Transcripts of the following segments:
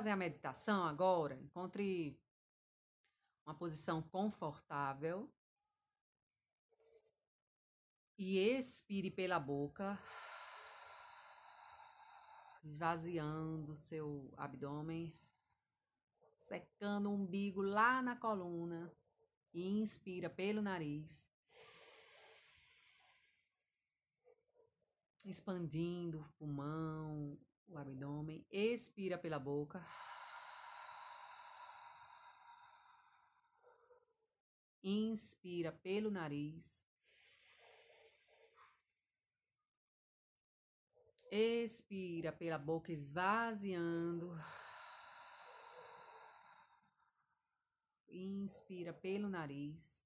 fazer a meditação agora, encontre uma posição confortável e expire pela boca, esvaziando seu abdômen, secando o umbigo lá na coluna e inspira pelo nariz. Expandindo o pulmão, o abdômen, expira pela boca. Inspira pelo nariz. Expira pela boca, esvaziando. Inspira pelo nariz,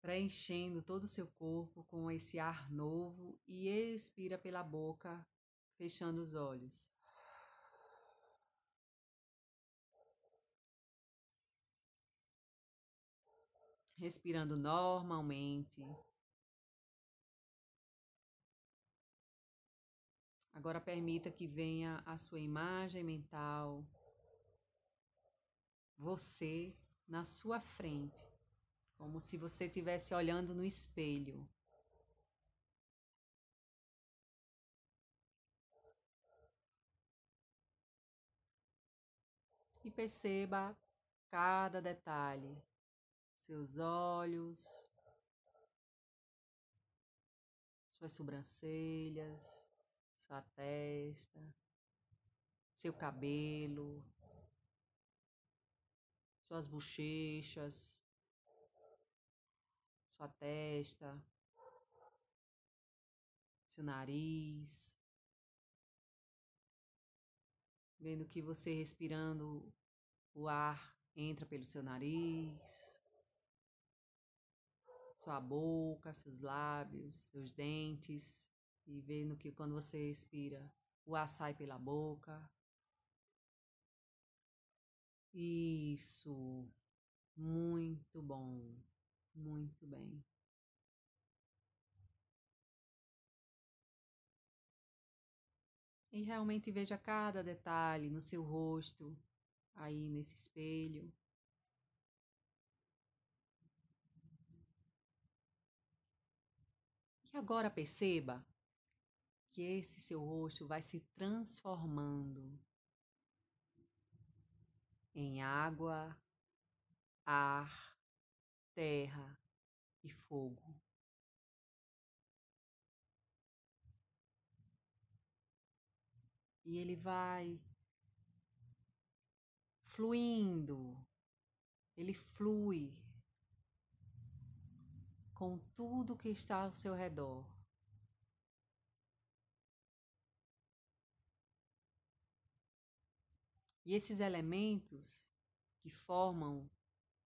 preenchendo todo o seu corpo com esse ar novo e expira pela boca, fechando os olhos. Respirando normalmente. Agora permita que venha a sua imagem mental, você na sua frente, como se você estivesse olhando no espelho. E perceba cada detalhe, seus olhos, suas sobrancelhas, sua testa, seu cabelo, suas bochechas, sua testa, seu nariz. Vendo que você respirando, o ar entra pelo seu nariz, sua boca, seus lábios, seus dentes e vendo que quando você expira, o ar sai pela boca. Isso. Muito bom. Muito bem. E realmente veja cada detalhe no seu rosto, aí nesse espelho. E agora perceba que esse seu rosto vai se transformando em água, ar, terra e fogo. E ele vai fluindo, ele flui com tudo que está ao seu redor. E esses elementos que formam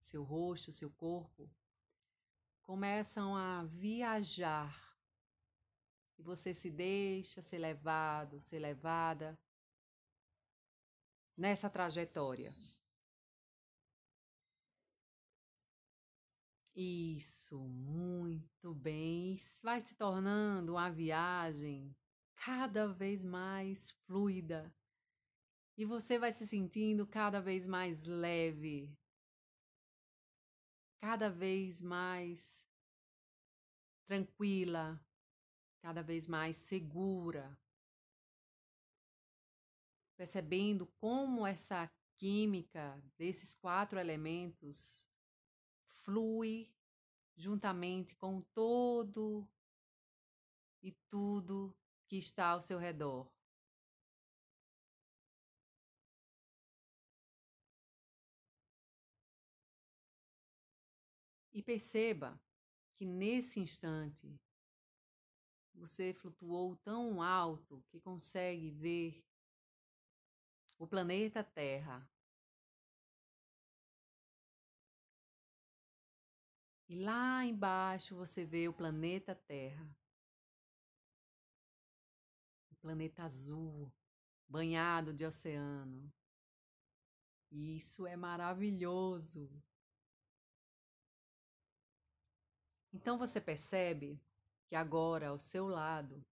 seu rosto, seu corpo, começam a viajar. E você se deixa ser levado, ser levada nessa trajetória. Isso, muito bem. Vai se tornando uma viagem cada vez mais fluida e você vai se sentindo cada vez mais leve, cada vez mais tranquila, cada vez mais segura. Percebendo como essa química desses quatro elementos flui juntamente com todo e tudo que está ao seu redor. E perceba que nesse instante você flutuou tão alto que consegue ver o planeta Terra. E lá embaixo você vê o planeta Terra. O planeta azul, banhado de oceano. E isso é maravilhoso. Então você percebe que agora ao seu lado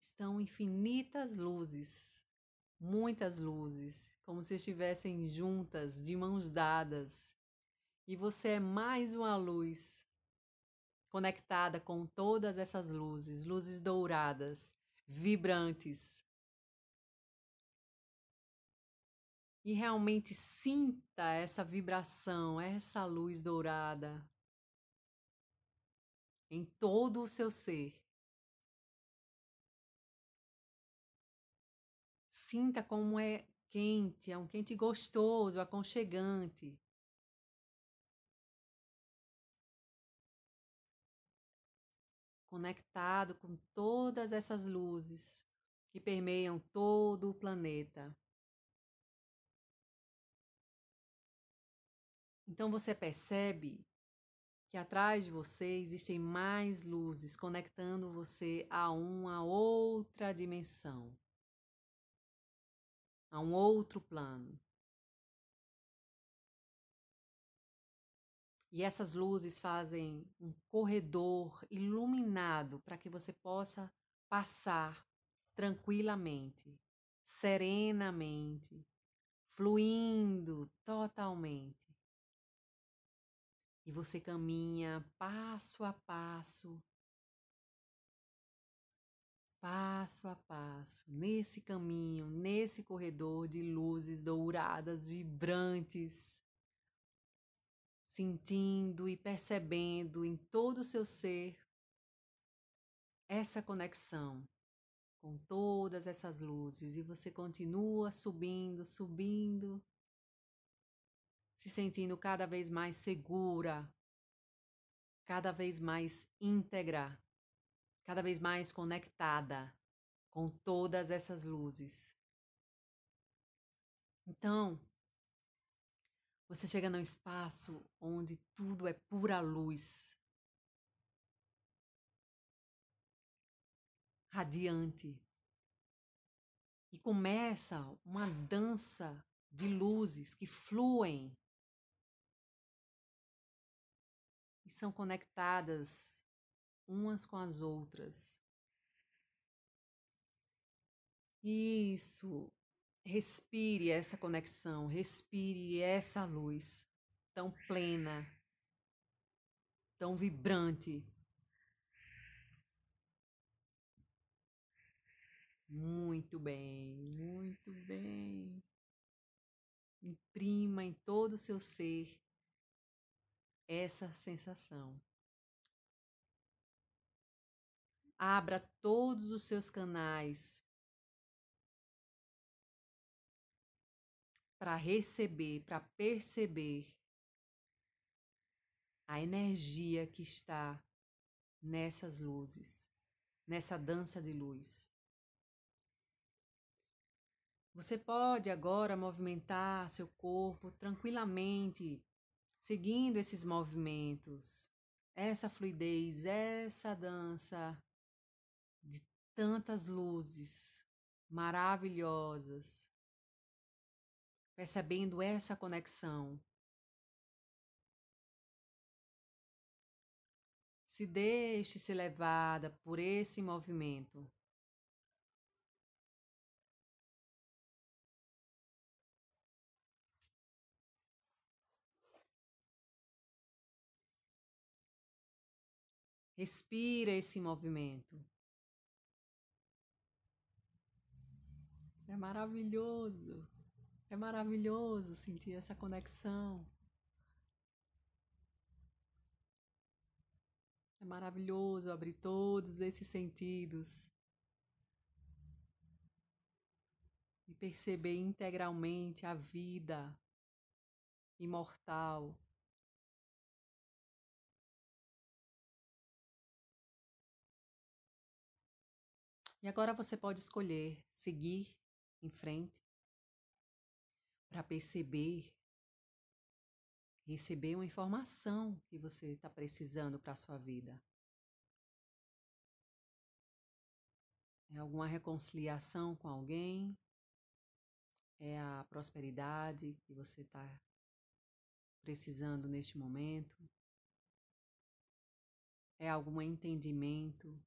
estão infinitas luzes, muitas luzes, como se estivessem juntas, de mãos dadas. E você é mais uma luz conectada com todas essas luzes, luzes douradas, vibrantes. E realmente sinta essa vibração, essa luz dourada em todo o seu ser. Sinta como é quente, é um quente gostoso, aconchegante. Conectado com todas essas luzes que permeiam todo o planeta. Então você percebe que atrás de você existem mais luzes conectando você a uma outra dimensão a um outro plano. E essas luzes fazem um corredor iluminado para que você possa passar tranquilamente, serenamente, fluindo totalmente. E você caminha passo a passo. Passo a passo, nesse caminho, nesse corredor de luzes douradas, vibrantes, sentindo e percebendo em todo o seu ser essa conexão com todas essas luzes. E você continua subindo, subindo, se sentindo cada vez mais segura, cada vez mais íntegra cada vez mais conectada com todas essas luzes. Então, você chega num espaço onde tudo é pura luz, radiante, e começa uma dança de luzes que fluem são conectadas umas com as outras. Isso. Respire essa conexão, respire essa luz tão plena, tão vibrante. Muito bem, muito bem. Imprima em todo o seu ser essa sensação. Abra todos os seus canais para receber, para perceber a energia que está nessas luzes, nessa dança de luz. Você pode agora movimentar seu corpo tranquilamente, seguindo esses movimentos, essa fluidez, essa dança de tantas luzes maravilhosas, percebendo essa conexão. Se deixe ser levada por esse movimento. Respira esse movimento. É maravilhoso. É maravilhoso sentir essa conexão. É maravilhoso abrir todos esses sentidos e perceber integralmente a vida imortal. E agora você pode escolher seguir em frente para perceber, receber uma informação que você está precisando para a sua vida. É alguma reconciliação com alguém? É a prosperidade que você está precisando neste momento? É algum entendimento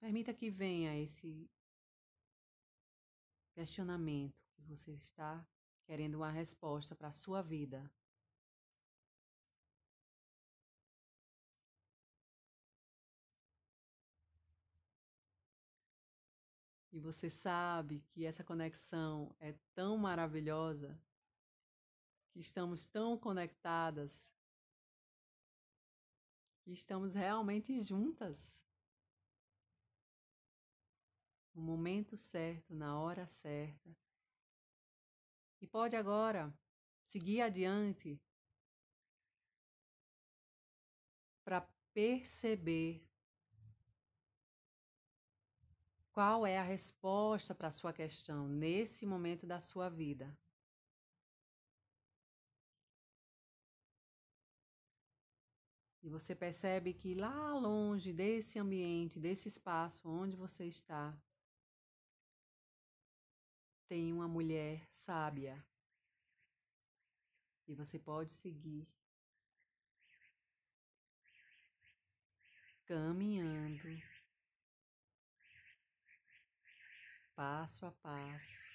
Permita que venha esse questionamento que você está querendo uma resposta para a sua vida. E você sabe que essa conexão é tão maravilhosa, que estamos tão conectadas, que estamos realmente juntas. No momento certo, na hora certa. E pode agora seguir adiante para perceber Qual é a resposta para a sua questão nesse momento da sua vida? E você percebe que lá longe desse ambiente, desse espaço onde você está, tem uma mulher sábia. E você pode seguir caminhando passo a passo.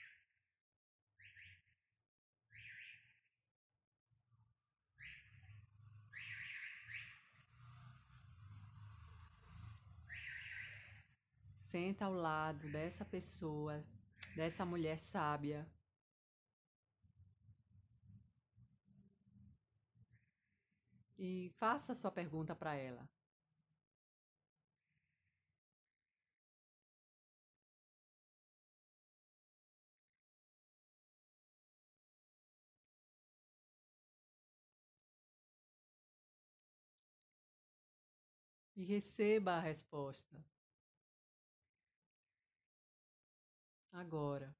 Senta ao lado dessa pessoa, dessa mulher sábia. E faça a sua pergunta para ela. e receba a resposta. Agora.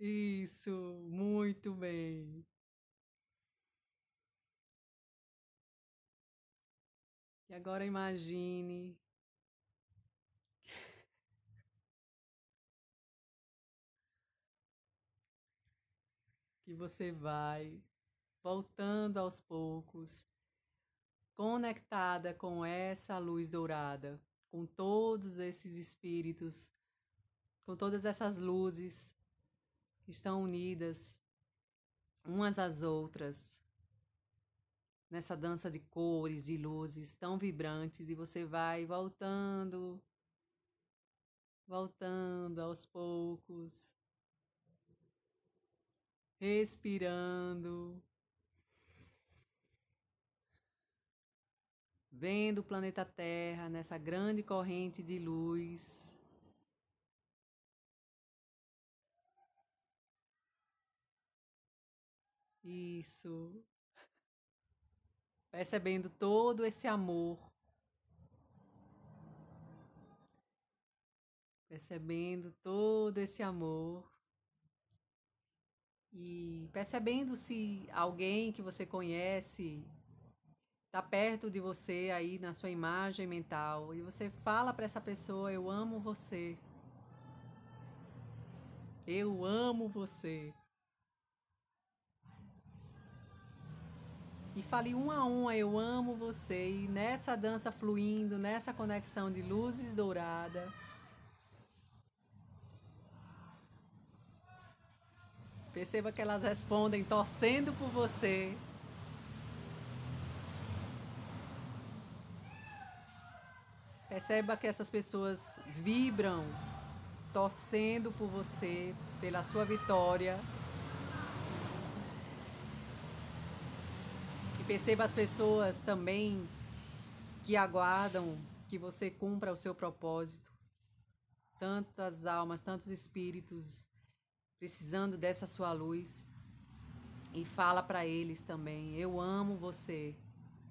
Isso, muito bem. E agora imagine que você vai voltando aos poucos, conectada com essa luz dourada, com todos esses espíritos, com todas essas luzes que estão unidas umas às outras, nessa dança de cores, de luzes tão vibrantes, e você vai voltando, voltando aos poucos respirando, vendo o planeta Terra nessa grande corrente de luz. Isso. Percebendo todo esse amor. Percebendo todo esse amor e percebendo se alguém que você conhece está perto de você aí na sua imagem mental e você fala para essa pessoa: Eu amo você. Eu amo você. E fale um a um, eu amo você. E nessa dança fluindo, nessa conexão de luzes douradas Perceba que elas respondem torcendo por você. Perceba que essas pessoas vibram torcendo por você, pela sua vitória. E perceba as pessoas também que aguardam que você cumpra o seu propósito. Tantas almas, tantos espíritos precisando dessa sua luz. E fala para eles também: Eu amo você.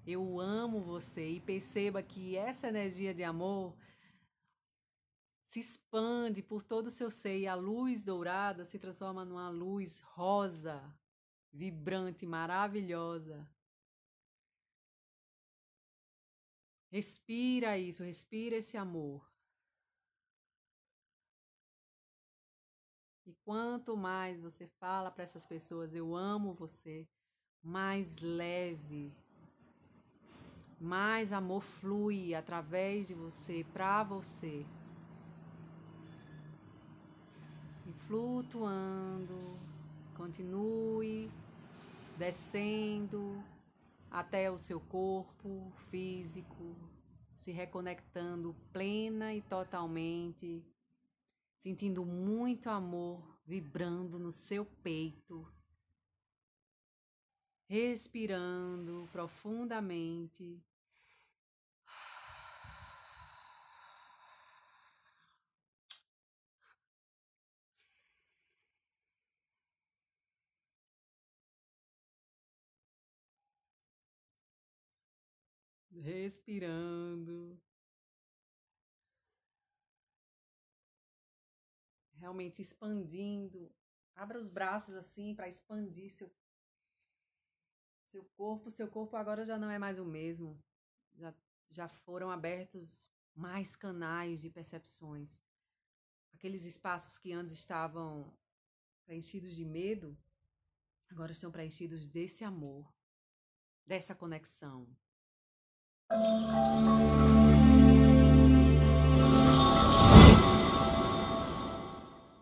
Eu amo você. E perceba que essa energia de amor se expande por todo o seu ser e a luz dourada se transforma numa luz rosa, vibrante, maravilhosa. Respira isso, respira esse amor. Quanto mais você fala para essas pessoas, eu amo você, mais leve, mais amor flui através de você, para você. E flutuando, continue descendo até o seu corpo físico, se reconectando plena e totalmente, sentindo muito amor vibrando no seu peito, respirando profundamente. Respirando. Realmente expandindo. Abra os braços assim para expandir seu seu corpo, seu corpo agora já não é mais o mesmo. Já, já foram abertos mais canais de percepções. Aqueles espaços que antes estavam preenchidos de medo, agora estão preenchidos desse amor, dessa conexão.